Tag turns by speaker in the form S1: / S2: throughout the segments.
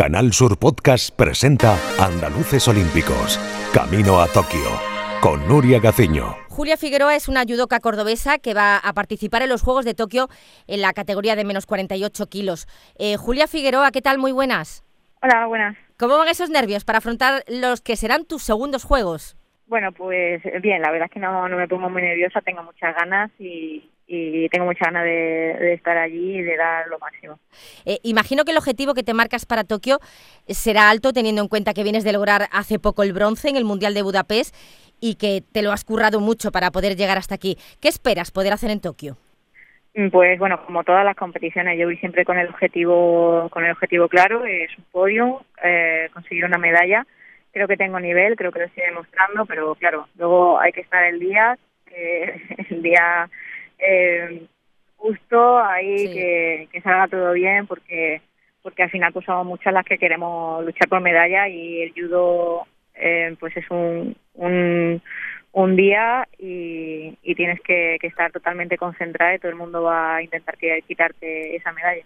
S1: Canal Sur Podcast presenta Andaluces Olímpicos, Camino a Tokio, con Nuria Gaciño.
S2: Julia Figueroa es una judoka cordobesa que va a participar en los Juegos de Tokio en la categoría de menos 48 kilos. Eh, Julia Figueroa, ¿qué tal? Muy buenas.
S3: Hola, buenas.
S2: ¿Cómo van esos nervios para afrontar los que serán tus segundos Juegos?
S3: Bueno, pues bien, la verdad es que no, no me pongo muy nerviosa, tengo muchas ganas y, y tengo mucha ganas de, estar allí y de dar lo máximo.
S2: Eh, imagino que el objetivo que te marcas para Tokio será alto, teniendo en cuenta que vienes de lograr hace poco el bronce en el Mundial de Budapest y que te lo has currado mucho para poder llegar hasta aquí. ¿Qué esperas poder hacer en Tokio?
S3: Mm, pues bueno, como todas las competiciones, yo voy siempre con el objetivo, con el objetivo claro, es un podio, eh, conseguir una medalla. Creo que tengo nivel, creo que lo estoy demostrando, pero claro, luego hay que estar el día, el día eh, justo ahí que, que salga todo bien porque porque al final pues somos muchas las que queremos luchar por medalla y el judo eh, pues es un, un, un día y, y tienes que, que, estar totalmente concentrada y todo el mundo va a intentar quitarte esa medalla.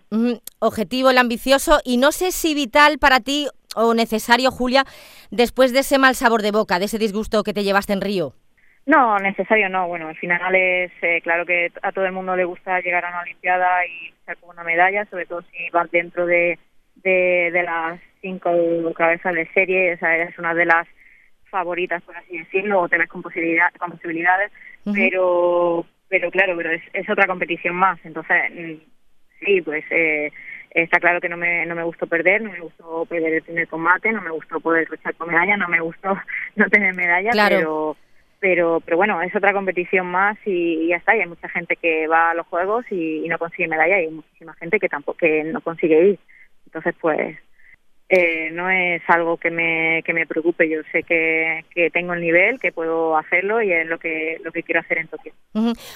S2: Objetivo el ambicioso y no sé si vital para ti o necesario, Julia, después de ese mal sabor de boca, de ese disgusto que te llevaste en Río.
S3: No, necesario no. Bueno, al final es eh, claro que a todo el mundo le gusta llegar a una Olimpiada y con una medalla, sobre todo si vas dentro de, de, de las cinco cabezas de serie, o sea, eres una de las favoritas, por así decirlo, o tenés con, posibilidad, con posibilidades, pero pero claro, pero es, es, otra competición más. Entonces, mm, sí, pues eh, está claro que no me, no me gustó perder, no me gustó perder el primer combate, no me gustó poder luchar con medalla, no me gustó no tener medalla, pero pero pero bueno es otra competición más y, ya está y hay mucha gente que va a los juegos y, no consigue medalla y hay muchísima gente que tampoco no consigue ir. Entonces pues eh, no es algo que me, que me preocupe yo sé que, que tengo el nivel que puedo hacerlo y es lo que lo que quiero hacer en Tokio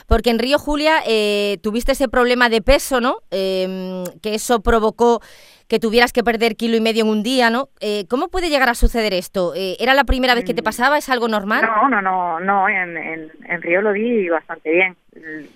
S2: porque en Río Julia eh, tuviste ese problema de peso no eh, que eso provocó que tuvieras que perder kilo y medio en un día, ¿no? Eh, ¿Cómo puede llegar a suceder esto? Eh, ¿Era la primera vez que te mm. pasaba? ¿Es algo normal?
S3: No, no, no, no. En, en, Río lo di bastante bien.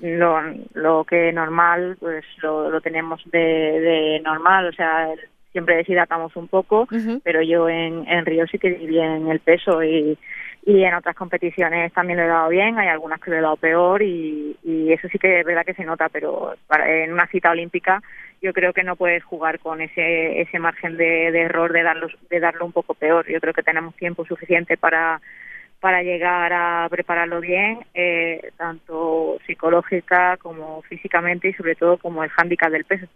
S3: Lo, lo que normal, pues lo, lo tenemos de, de normal, o sea, siempre deshidratamos un poco, pero yo en, en Río sí que di bien el peso y, y en otras competiciones también lo he dado bien, hay algunas que lo he dado peor y, y eso sí que es verdad que se nota, pero para, en una cita olímpica yo creo que no puedes jugar con ese ese margen de, de error de darlo de darlo un poco peor. Yo creo que tenemos tiempo suficiente para para llegar a prepararlo bien, eh, tanto psicológica como físicamente y sobre todo como el hándicap del peso.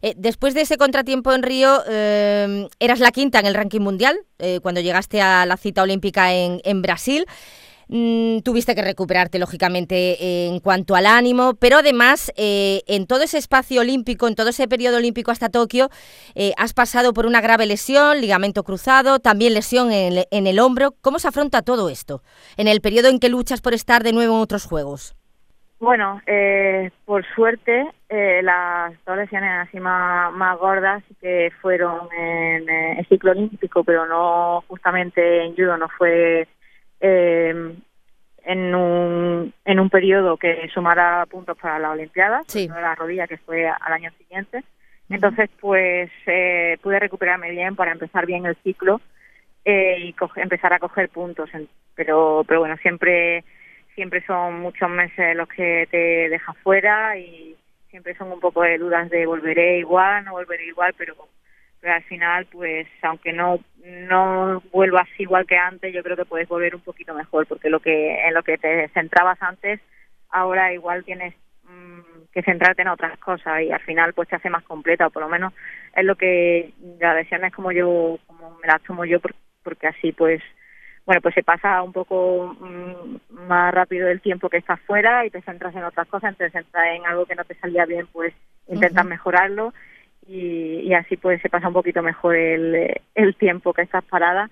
S2: eh, después de ese contratiempo en Río, eh, eras la quinta en el ranking mundial eh, cuando llegaste a la cita olímpica en, en Brasil. Mm, tuviste que recuperarte, lógicamente, en cuanto al ánimo, pero además, eh, en todo ese espacio olímpico, en todo ese periodo olímpico hasta Tokio, eh, has pasado por una grave lesión, ligamento cruzado, también lesión en el, hombro. ¿Cómo se afronta todo esto en el periodo en que luchas por estar de nuevo en otros Juegos?
S3: Bueno, eh, por suerte, las dos lesiones así más, más gordas que fueron en el ciclo olímpico, pero no justamente en judo, no fue eh, en un en un periodo que sumara puntos para la Olimpiada, sí. la rodilla que fue al año siguiente. Entonces, pues eh, pude recuperarme bien para empezar bien el ciclo eh, y empezar a coger puntos. pero, pero bueno, siempre siempre son muchos meses los que te deja fuera y siempre son un poco de dudas de volveré igual, no volveré igual, pero pero al final, pues aunque no no vuelvas igual que antes, yo creo que puedes volver un poquito mejor, porque lo que en lo que te centrabas antes, ahora igual tienes mmm, que centrarte en otras cosas y al final pues te hace más completa, o por lo menos es lo que la lesión es como yo, como me la tomo yo, porque así pues bueno, pues se pasa un poco mmm, más rápido el tiempo que estás fuera y te centras en otras cosas, te centras en algo que no te salía bien, pues intentas uh -huh. mejorarlo y, y, así pues se pasa un poquito mejor el, el tiempo que estás parada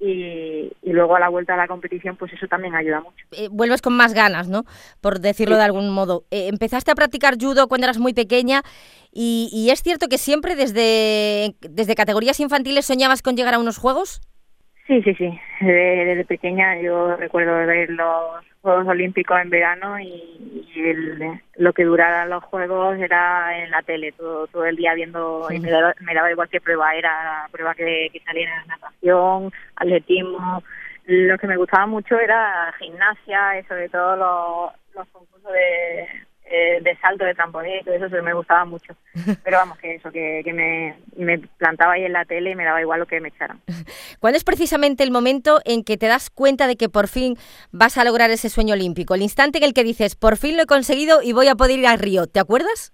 S3: y, y, luego a la vuelta a la competición pues eso también ayuda mucho.
S2: Eh, vuelves con más ganas, ¿no? Por decirlo sí. de algún modo. Eh, empezaste a practicar judo cuando eras muy pequeña y, y, es cierto que siempre desde, desde categorías infantiles soñabas con llegar a unos juegos.
S3: Sí, sí, sí. Desde, pequeña yo recuerdo ver los Juegos Olímpicos en verano y, lo que duraran los Juegos era en la tele, todo, todo el día viendo, y me daba, igual que prueba, era prueba que, que saliera natación, atletismo. Lo que me gustaba mucho era gimnasia y sobre todo los, los concursos de, eh, de salto, de trampolín, todo eso, eso me gustaba mucho. Pero vamos, que eso, que, me, me, plantaba ahí en la tele y me daba igual lo que me echaran.
S2: ¿Cuál es precisamente el momento en que te das cuenta de que por fin vas a lograr ese sueño olímpico? El instante en el que dices, por fin lo he conseguido y voy a poder ir a Río, ¿te acuerdas?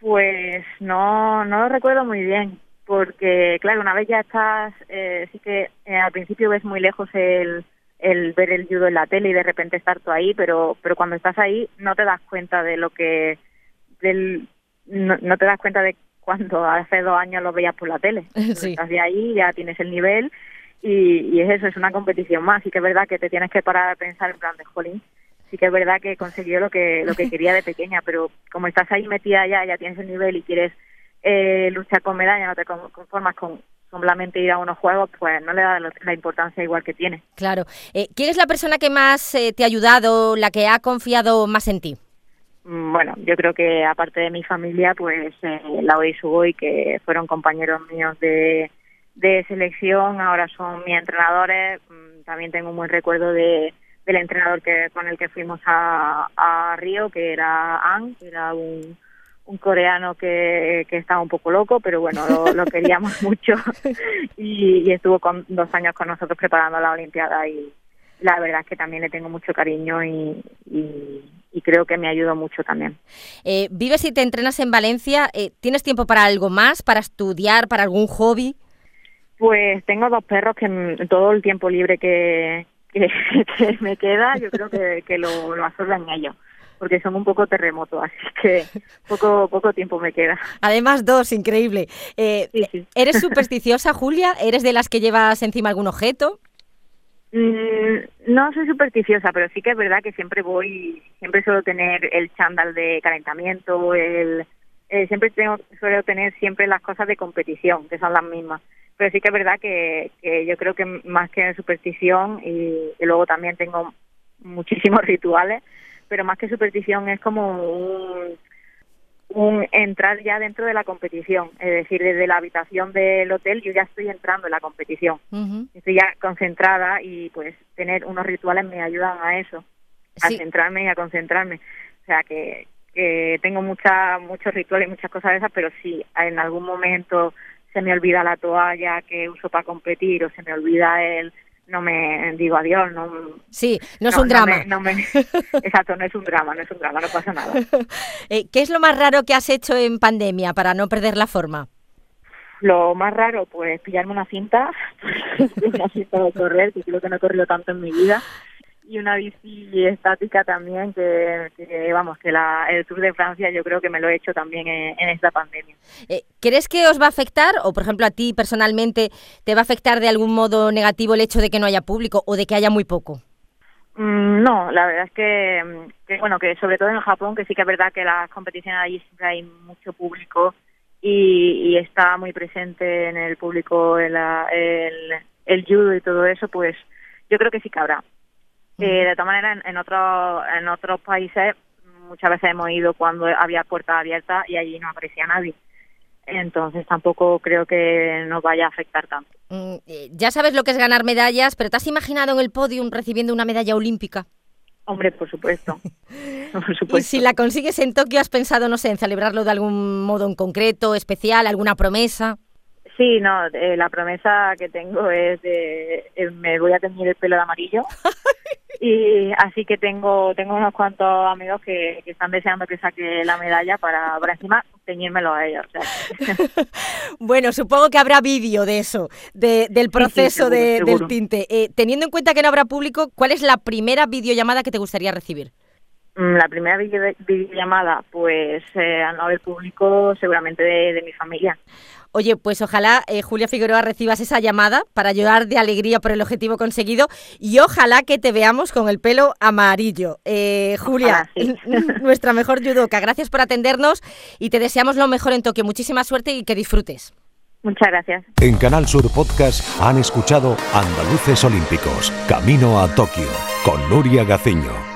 S3: Pues no, no lo recuerdo muy bien, porque claro, una vez ya estás, eh, sí que eh, al principio ves muy lejos el el ver el judo en la tele y de repente estar tú ahí, pero pero cuando estás ahí no te das cuenta de lo que del no, te das cuenta de cuando hace dos años lo veías por la tele. Estás de ahí, ya tienes el nivel y, y es eso, es una competición más. Y que es verdad que te tienes que parar a pensar en plan de jolín. Sí que es verdad que consiguió lo que lo que quería de pequeña, pero como estás ahí metida ya, ya tienes el nivel y quieres eh, luchar con medalla, no te conformas con solamente ir a unos juegos, pues no le da la importancia igual que tiene.
S2: Claro. Eh, ¿Quién es la persona que más eh, te ha ayudado, la que ha confiado más en ti?
S3: Mm, bueno, yo creo que aparte de mi familia, pues eh, Laura y Sugoi, que fueron compañeros míos de, de selección, ahora son mis entrenadores. Mm, también tengo un buen recuerdo de, del entrenador que con el que fuimos a, a Río, que era An, que era un, un coreano que, que estaba un poco loco, pero bueno, lo, queríamos mucho y, estuvo con, dos años con nosotros preparando la Olimpiada y la verdad es que también le tengo mucho cariño y, y, creo que me ayudó mucho también.
S2: Eh, ¿Vives y te entrenas en Valencia? Eh, ¿Tienes tiempo para algo más, para estudiar, para algún hobby?
S3: Pues tengo dos perros que todo el tiempo libre que, que, me queda, yo creo que, que lo, lo absorben ellos porque son un poco terremoto, así que poco poco tiempo me queda.
S2: Además, dos, increíble. Eh, ¿Eres supersticiosa, Julia? ¿Eres de las que llevas encima algún objeto?
S3: Mm, no soy supersticiosa, pero sí que es verdad que siempre voy, siempre suelo tener el chándal de calentamiento, el eh, siempre tengo, suelo tener siempre las cosas de competición, que son las mismas. Pero sí que es verdad que, que yo creo que más que superstición y luego también tengo muchísimos rituales, pero más que superstición es como un, un entrar ya dentro de la competición, es decir, desde la habitación del hotel yo ya estoy entrando en la competición, estoy ya concentrada y pues tener unos rituales me ayudan a eso, a centrarme y a concentrarme, o sea que, que tengo mucha, muchos rituales y muchas cosas de esas, pero si en algún momento se me olvida la toalla que uso para competir o se me olvida el no me digo adiós, no.
S2: Sí, no es un drama.
S3: exacto, no es un drama, no es un drama, no pasa nada.
S2: Eh, ¿Qué es lo más raro que has hecho en pandemia para no perder la forma?
S3: Lo más raro, pues pillarme una cinta, una cinta de correr, que creo que no he corrido tanto en mi vida, y una bici estática también que, vamos que la, el Tour de Francia yo creo que me lo he hecho también en, esta pandemia.
S2: Eh, ¿Crees que os va a afectar o por ejemplo a ti personalmente te va a afectar de algún modo negativo el hecho de que no haya público o de que haya muy poco?
S3: Mm, no, la verdad es que, bueno que sobre todo en Japón que sí que es verdad que las competiciones allí siempre hay mucho público y, está muy presente en el público el, el judo y todo eso pues yo creo que sí que habrá eh, de todas maneras, en, otros en otros países muchas veces hemos ido cuando había puertas abiertas y allí no aparecía nadie. Entonces tampoco creo que nos vaya a afectar tanto.
S2: Mm, eh, ya sabes lo que es ganar medallas, pero ¿te has imaginado en el podium recibiendo una medalla olímpica?
S3: Hombre, por supuesto.
S2: por supuesto. Y si la consigues en Tokio, ¿has pensado, no sé, en celebrarlo de algún modo en concreto, especial, alguna promesa?
S3: Sí, no, eh, la promesa que tengo es de eh, me voy a teñir el pelo de amarillo y así que tengo tengo unos cuantos amigos que, están deseando que saque la medalla para, para encima teñírmelo a ellos.
S2: bueno, supongo que habrá vídeo de eso, de, del proceso de, del tinte. Eh, teniendo en cuenta que no habrá público, ¿cuál es la primera videollamada que te gustaría recibir?
S3: Mm, la primera videollamada, pues al no haber público, seguramente de, de mi familia.
S2: Oye, pues ojalá, eh, Julia Figueroa, recibas esa llamada para llorar de alegría por el objetivo conseguido y ojalá que te veamos con el pelo amarillo. Eh, Julia, nuestra mejor judoka, gracias por atendernos y te deseamos lo mejor en Tokio. Muchísima suerte y que disfrutes.
S3: Muchas gracias.
S1: En Canal Sur Podcast han escuchado Andaluces Olímpicos, Camino a Tokio, con Nuria Gaciño.